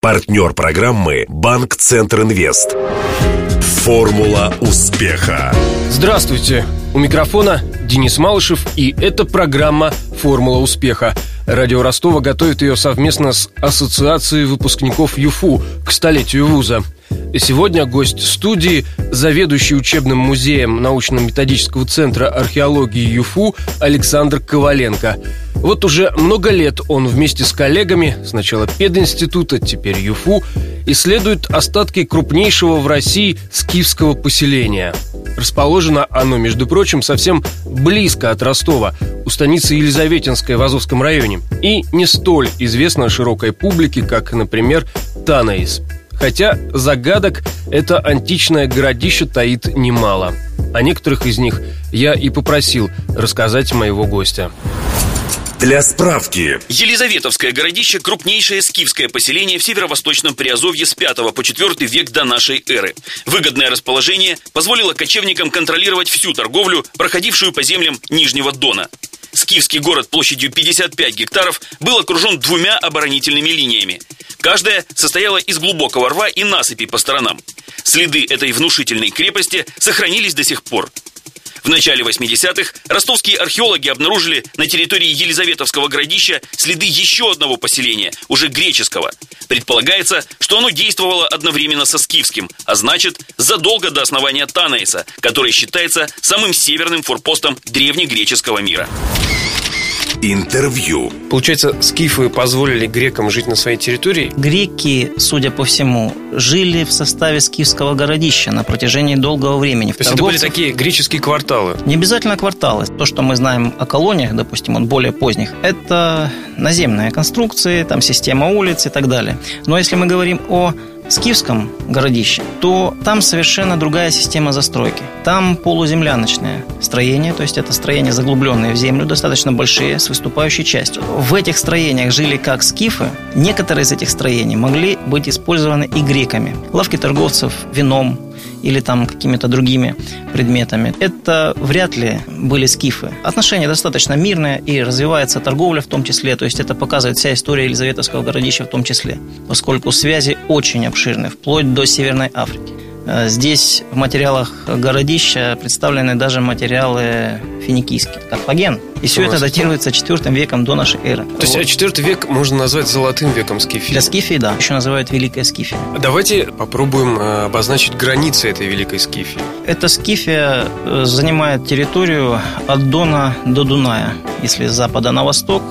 Партнер программы «Банк Центр Инвест». Формула успеха. Здравствуйте. У микрофона Денис Малышев, и это программа «Формула успеха». Радио Ростова готовит ее совместно с Ассоциацией выпускников ЮФУ к столетию вуза. Сегодня гость студии – заведующий учебным музеем научно-методического центра археологии ЮФУ Александр Коваленко. Вот уже много лет он вместе с коллегами, сначала пединститута, теперь ЮФУ, исследует остатки крупнейшего в России скифского поселения. Расположено оно, между прочим, совсем близко от Ростова, у станицы Елизаветинской в Азовском районе, и не столь известно широкой публике, как, например, Танаис. Хотя загадок это античное городище таит немало. О некоторых из них я и попросил рассказать моего гостя. Для справки. Елизаветовское городище – крупнейшее скифское поселение в северо-восточном Приазовье с 5 по 4 век до нашей эры. Выгодное расположение позволило кочевникам контролировать всю торговлю, проходившую по землям Нижнего Дона. Скифский город площадью 55 гектаров был окружен двумя оборонительными линиями. Каждая состояла из глубокого рва и насыпи по сторонам. Следы этой внушительной крепости сохранились до сих пор. В начале 80-х ростовские археологи обнаружили на территории Елизаветовского городища следы еще одного поселения, уже греческого. Предполагается, что оно действовало одновременно со скифским, а значит, задолго до основания Танаиса, который считается самым северным форпостом древнегреческого мира. Интервью. Получается, скифы позволили грекам жить на своей территории? Греки, судя по всему, жили в составе скифского городища на протяжении долгого времени. То есть это были такие греческие кварталы? Не обязательно кварталы. То, что мы знаем о колониях, допустим, от более поздних, это наземные конструкции, там система улиц и так далее. Но если мы говорим о Скифском городище, то там совершенно другая система застройки. Там полуземляночное строение, то есть это строения заглубленные в землю, достаточно большие, с выступающей частью. В этих строениях жили как скифы. Некоторые из этих строений могли быть использованы и греками. Лавки торговцев вином, или там какими-то другими предметами. Это вряд ли были скифы. Отношения достаточно мирные и развивается торговля в том числе, то есть это показывает вся история Елизаветовского городища в том числе, поскольку связи очень обширны, вплоть до Северной Африки. Э, здесь в материалах городища представлены даже материалы финикийские, Карфаген. И все это датируется IV веком до нашей эры. То есть IV век можно назвать золотым веком Скифии? Для Скифии, да. Еще называют Великая Скифия. Давайте попробуем э, обозначить границы этой Великой Скифии. Эта Скифия э, занимает территорию от Дона до Дуная. Если с запада на восток,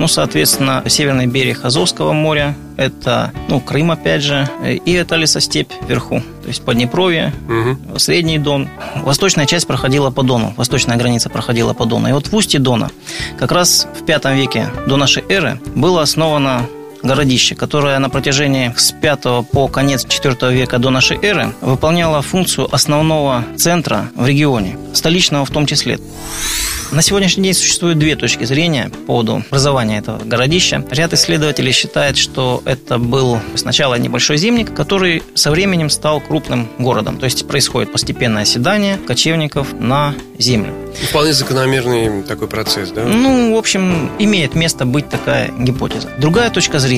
ну, соответственно, северный берег Азовского моря, это, ну, Крым, опять же, и это лесостепь вверху, то есть Поднепровье, угу. Средний Дон. Восточная часть проходила по Дону, восточная граница проходила по Дону. И вот в устье Дона, как раз в V веке до нашей эры, было основано городище, которое на протяжении с 5 по конец 4 века до нашей эры выполняло функцию основного центра в регионе, столичного в том числе. На сегодняшний день существует две точки зрения по поводу образования этого городища. Ряд исследователей считает, что это был сначала небольшой зимник, который со временем стал крупным городом. То есть происходит постепенное оседание кочевников на землю. Вполне закономерный такой процесс, да? Ну, в общем, имеет место быть такая гипотеза. Другая точка зрения,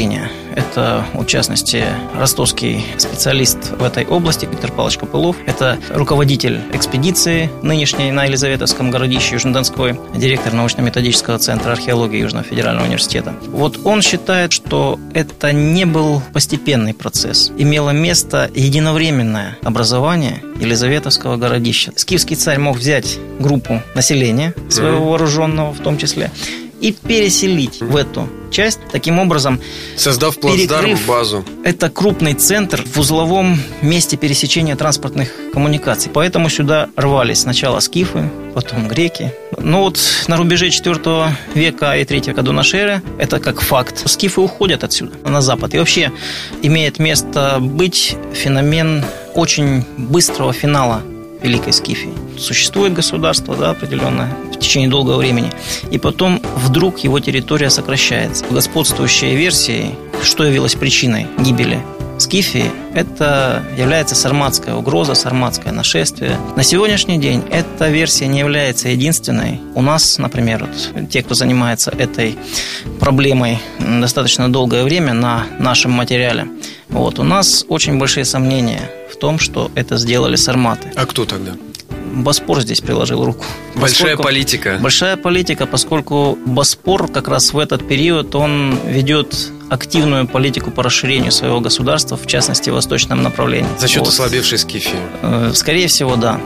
это, в частности, ростовский специалист в этой области Виктор Павлович Копылов, это руководитель экспедиции нынешней на Елизаветовском городище Южнодонской, директор научно-методического центра археологии Южного федерального университета. Вот он считает, что это не был постепенный процесс. Имело место единовременное образование Елизаветовского городища. Скифский царь мог взять группу населения своего вооруженного в том числе и переселить в эту часть, таким образом создав плацдарм, базу. Это крупный центр в узловом месте пересечения транспортных коммуникаций. Поэтому сюда рвались сначала скифы, потом греки. Но вот на рубеже 4 века и 3 века до нашей эры это как факт. Скифы уходят отсюда на запад. И вообще имеет место быть феномен очень быстрого финала Великой Скифии. Существует государство, да, определенное, в течение долгого времени, и потом вдруг его территория сокращается. Господствующей версией, что явилось причиной гибели Скифии, это является сарматская угроза, сарматское нашествие. На сегодняшний день эта версия не является единственной. У нас, например, вот, те, кто занимается этой проблемой достаточно долгое время на нашем материале, Вот, у нас очень большие сомнения том, что это сделали сарматы. А кто тогда? Боспор здесь приложил руку. Большая Поскольку- политика. Большая политика, поскольку Боспор как раз в этот период он ведет активную политику по расширению своего государства, в частности, в восточном направлении. За счет Вот. ослабевшей Скифии. Э, Скорее всего, да.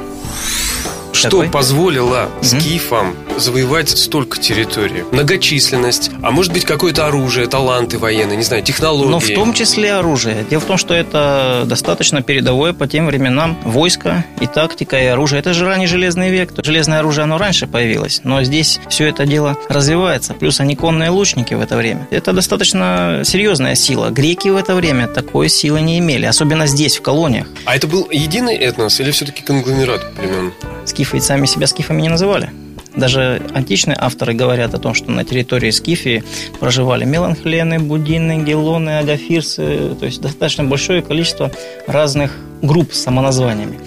Что Какой? позволило скифам завоевать столько территорий? Многочисленность, а может быть какое-то оружие, таланты военные, не знаю, технологии. Но в том числе оружие. Дело в том, что это достаточно передовое по тем временам войско и тактика, и оружие. Это же ранний железный век. Железное оружие, оно раньше появилось. Но здесь все это дело развивается. Плюс они конные лучники в это время. Это достаточно серьезная сила. Греки в это время такой силы не имели. Особенно здесь, в колониях. А это был единый этнос или все-таки конгломерат племен? Скифы ведь сами себя скифами не называли. Даже античные авторы говорят о том, что на территории Скифии проживали меланхлены, будины, гелоны, агафирсы, то есть достаточно большое количество разных групп с самоназваниями.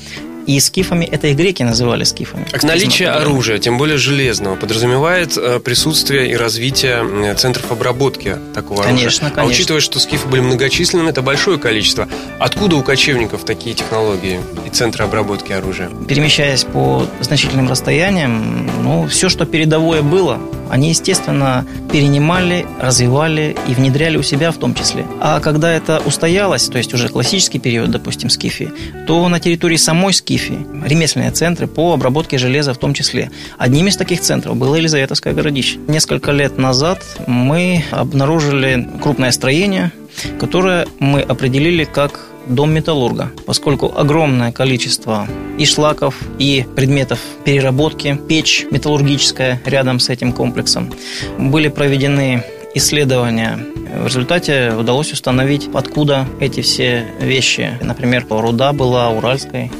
И скифами это и греки называли скифами. А Наличие оружия, тем более железного, подразумевает э, присутствие и развитие центров обработки такого Конечно, оружия. А конечно. учитывая, что скифы были многочисленны, это большое количество. Откуда у кочевников такие технологии и центры обработки оружия? Перемещаясь по значительным расстояниям, ну, все, что передовое было, они, естественно, перенимали, развивали и внедряли у себя в том числе. А когда это устоялось, то есть уже классический период, допустим, Скифии, то на территории самой Скифии ремесленные центры по обработке железа в том числе. Одним из таких центров было Елизаветовское городище. Несколько лет назад мы обнаружили крупное строение, которое мы определили как дом металлурга, поскольку огромное количество и шлаков, и предметов переработки, печь металлургическая рядом с этим комплексом. Были проведены исследования. В результате удалось установить, откуда эти все вещи. Например, руда была уральской.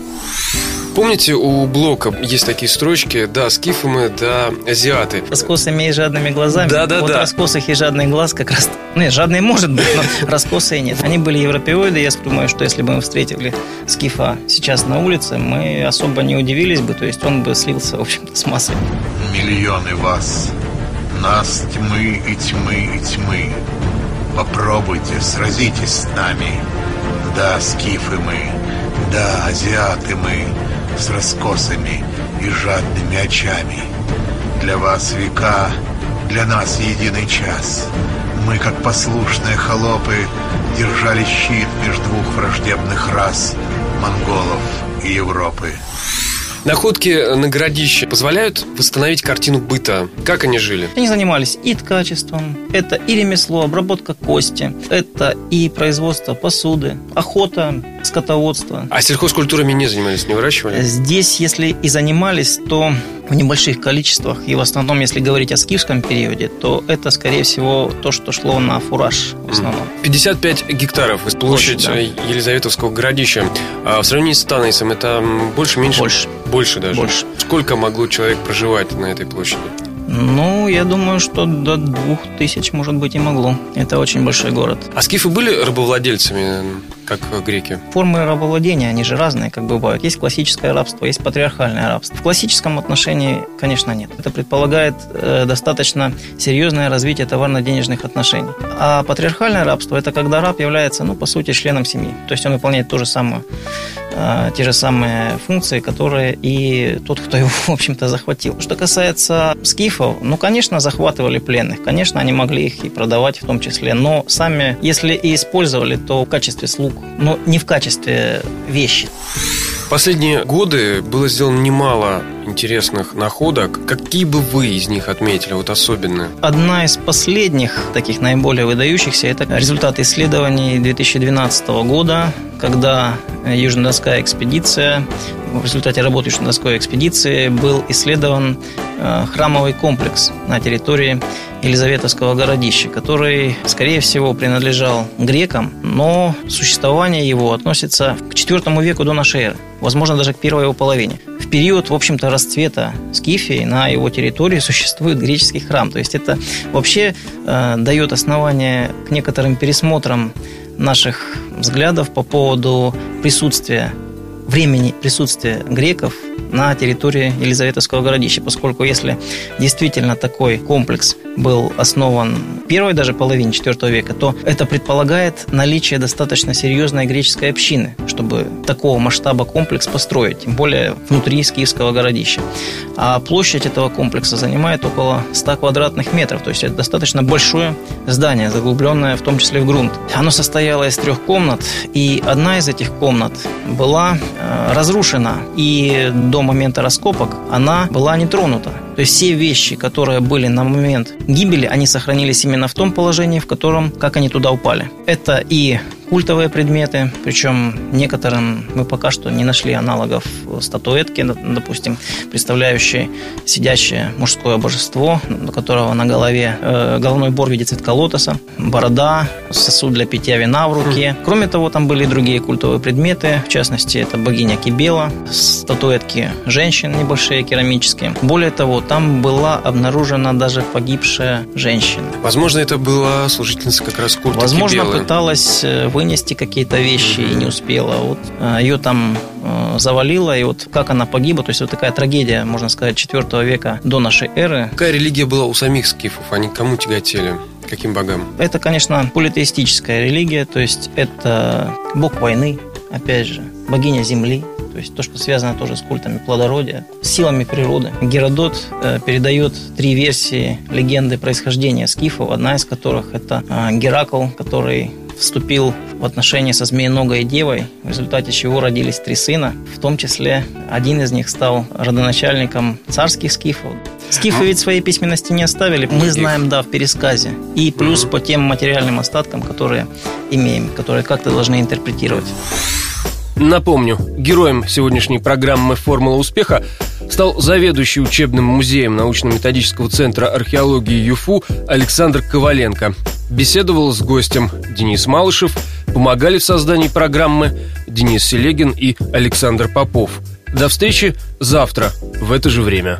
Помните, у Блока есть такие строчки, да, скифы мы, да, азиаты. Раскосыми и жадными глазами. Да-да-да. Вот раскосых и жадный глаз как раз... Ну, Нет, жадный может быть, но раскосые нет. Они были европеоиды. Я думаю, что если бы мы встретили скифа сейчас на улице, мы особо не удивились бы. То есть он бы слился, в общем-то, с массой. Миллионы вас, нас тьмы и тьмы и тьмы. Попробуйте, сразитесь с нами. Да, скифы мы, да, азиаты мы, с раскосами и жадными очами. Для вас века, для нас единый час. Мы, как послушные холопы, держали щит между двух враждебных рас – монголов и Европы. Находки на городище позволяют восстановить картину быта. Как они жили? Они занимались и ткачеством, это и ремесло, обработка кости, это и производство посуды, охота, скотоводство. А сельхозкультурами не занимались, не выращивали? Здесь, если и занимались, то в небольших количествах, и в основном, если говорить о скифском периоде, то это, скорее всего, то, что шло на фураж в основном. 55 гектаров из площадь Площадь, э, Елизаветовского городища. А в сравнении с Танейсом это больше, меньше? Больше. Больше даже? Больше. Сколько могло человек проживать на этой площади? Ну, я думаю, что до двух тысяч, может быть, и могло. Это очень большой город. А скифы были рабовладельцами, как греки? Формы рабовладения, они же разные, как бывают. Есть классическое рабство, есть патриархальное рабство. В классическом отношении, конечно, нет. Это предполагает э, достаточно серьезное развитие товарно-денежных отношений. А патриархальное рабство – это когда раб является, ну, по сути, членом семьи. То есть он выполняет то же самое, э, те же самые функции, которые и тот, кто его, в общем-то, захватил. Что касается скифов, ну, конечно, захватывали пленных. Конечно, они могли их и продавать в том числе. Но сами, если и использовали, то в качестве слуг, но не в качестве вещи. Последние годы было сделано немало интересных находок. Какие бы вы из них отметили, вот особенно? Одна из последних, таких наиболее выдающихся, это результаты исследований 2012 года, когда Южно-Донская экспедиция, в результате работы Южно-Донской экспедиции был исследован э, храмовый комплекс на территории Елизаветовского городища, который, скорее всего, принадлежал грекам, но существование его относится к IV веку до нашей эры, возможно, даже к первой его половине. В период, в общем-то, расцвета Скифии на его территории существует греческий храм. То есть это вообще э, дает основание к некоторым пересмотрам наших взглядов по поводу присутствия времени присутствия греков на территории Елизаветовского городища, поскольку если действительно такой комплекс был основан первой даже половине IV века, то это предполагает наличие достаточно серьезной греческой общины, чтобы такого масштаба комплекс построить, тем более внутри Киевского городища. А площадь этого комплекса занимает около 100 квадратных метров, то есть это достаточно большое здание, заглубленное в том числе в грунт. Оно состояло из трех комнат, и одна из этих комнат была разрушена, и до момента раскопок она была не тронута. То есть все вещи, которые были на момент гибели, они сохранились именно в том положении, в котором, как они туда упали. Это и культовые предметы, причем некоторым мы пока что не нашли аналогов статуэтки, допустим, представляющей сидящее мужское божество, у которого на голове э, головной бор в виде цветка лотоса, борода, сосуд для питья вина в руке. Кроме того, там были и другие культовые предметы, в частности, это богиня Кибела, статуэтки женщин небольшие керамические. Более того, там была обнаружена даже погибшая женщина. Возможно, это была служительница как раз культа Возможно, Кибелы. пыталась э, вынести какие-то вещи и не успела. Вот э, ее там э, завалило, и вот как она погибла, то есть вот такая трагедия, можно сказать, 4 века до нашей эры. Какая религия была у самих скифов? Они к кому тяготели? Каким богам? Это, конечно, политеистическая религия, то есть это бог войны, опять же, богиня земли, то есть то, что связано тоже с культами плодородия, с силами природы. Геродот э, передает три версии легенды происхождения скифов, одна из которых это э, Геракл, который вступил в отношения со змееногой девой, в результате чего родились три сына. В том числе один из них стал родоначальником царских скифов. Скифы ведь своей письменности не оставили. Мы знаем, да, в пересказе. И плюс по тем материальным остаткам, которые имеем, которые как-то должны интерпретировать. Напомню, героем сегодняшней программы «Формула успеха» стал заведующий учебным музеем научно-методического центра археологии ЮФУ Александр Коваленко. Беседовал с гостем Денис Малышев, помогали в создании программы Денис Селегин и Александр Попов. До встречи завтра в это же время.